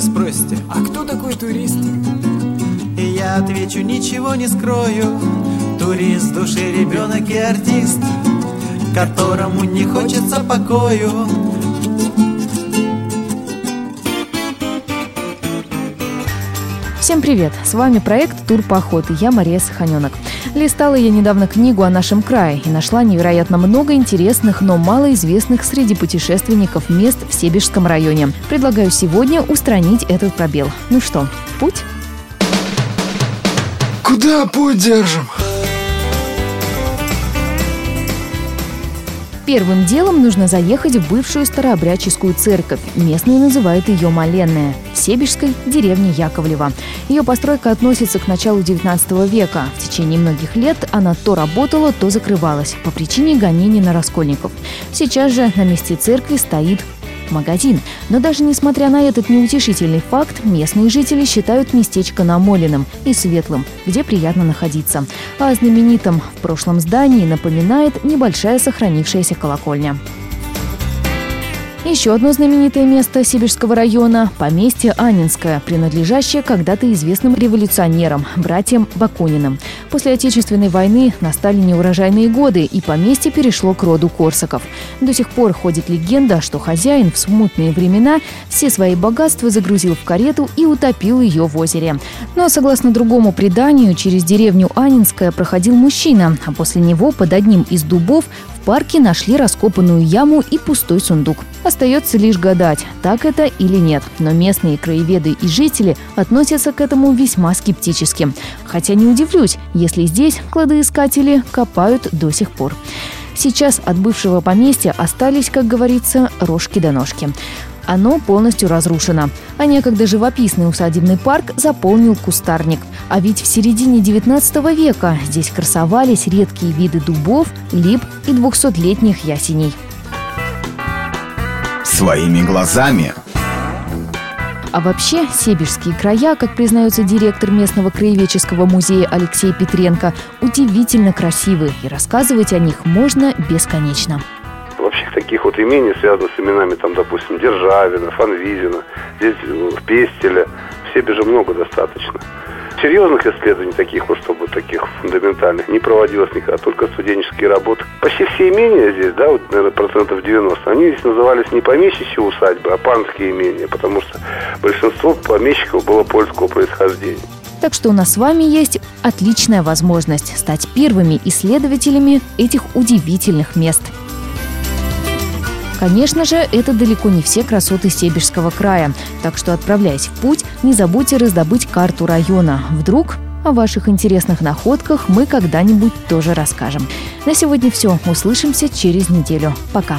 гости, а кто такой турист? И я отвечу, ничего не скрою. Турист души, ребенок и артист Которому не хочется покою Всем привет! С вами проект «Тур по охоте». Я Мария Саханенок. Листала я недавно книгу о нашем крае и нашла невероятно много интересных, но малоизвестных среди путешественников мест в Себежском районе. Предлагаю сегодня устранить этот пробел. Ну что, путь? Куда путь держим? Первым делом нужно заехать в бывшую старообрядческую церковь. Местные называют ее Маленная. Себежской деревни Яковлева. Ее постройка относится к началу 19 века. В течение многих лет она то работала, то закрывалась по причине гонений на раскольников. Сейчас же на месте церкви стоит магазин. Но даже несмотря на этот неутешительный факт, местные жители считают местечко намоленным и светлым, где приятно находиться. А о знаменитом в прошлом здании напоминает небольшая сохранившаяся колокольня. Еще одно знаменитое место Сибирского района – поместье Анинское, принадлежащее когда-то известным революционерам, братьям Бакуниным. После Отечественной войны настали неурожайные годы, и поместье перешло к роду Корсаков. До сих пор ходит легенда, что хозяин в смутные времена все свои богатства загрузил в карету и утопил ее в озере. Но, согласно другому преданию, через деревню Анинское проходил мужчина, а после него под одним из дубов в парке нашли раскопанную яму и пустой сундук. Остается лишь гадать, так это или нет. Но местные краеведы и жители относятся к этому весьма скептически. Хотя не удивлюсь, если здесь кладоискатели копают до сих пор. Сейчас от бывшего поместья остались, как говорится, рожки до ножки. Оно полностью разрушено. А некогда живописный усадебный парк заполнил кустарник. А ведь в середине 19 века здесь красовались редкие виды дубов, лип и 200-летних ясеней. Своими глазами. А вообще, Себежские края, как признается директор местного краеведческого музея Алексей Петренко, удивительно красивы, и рассказывать о них можно бесконечно вообще таких вот имений, связанных с именами, там, допустим, Державина, Фанвизина, здесь в Пестеля, в Себеже много достаточно. Серьезных исследований таких вот, чтобы таких фундаментальных, не проводилось никогда, только студенческие работы. Почти все имения здесь, да, вот, наверное, процентов 90, они здесь назывались не помещичьи усадьбы, а панские имения, потому что большинство помещиков было польского происхождения. Так что у нас с вами есть отличная возможность стать первыми исследователями этих удивительных мест – Конечно же, это далеко не все красоты Себежского края, так что отправляясь в путь, не забудьте раздобыть карту района. Вдруг о ваших интересных находках мы когда-нибудь тоже расскажем. На сегодня все. Услышимся через неделю. Пока.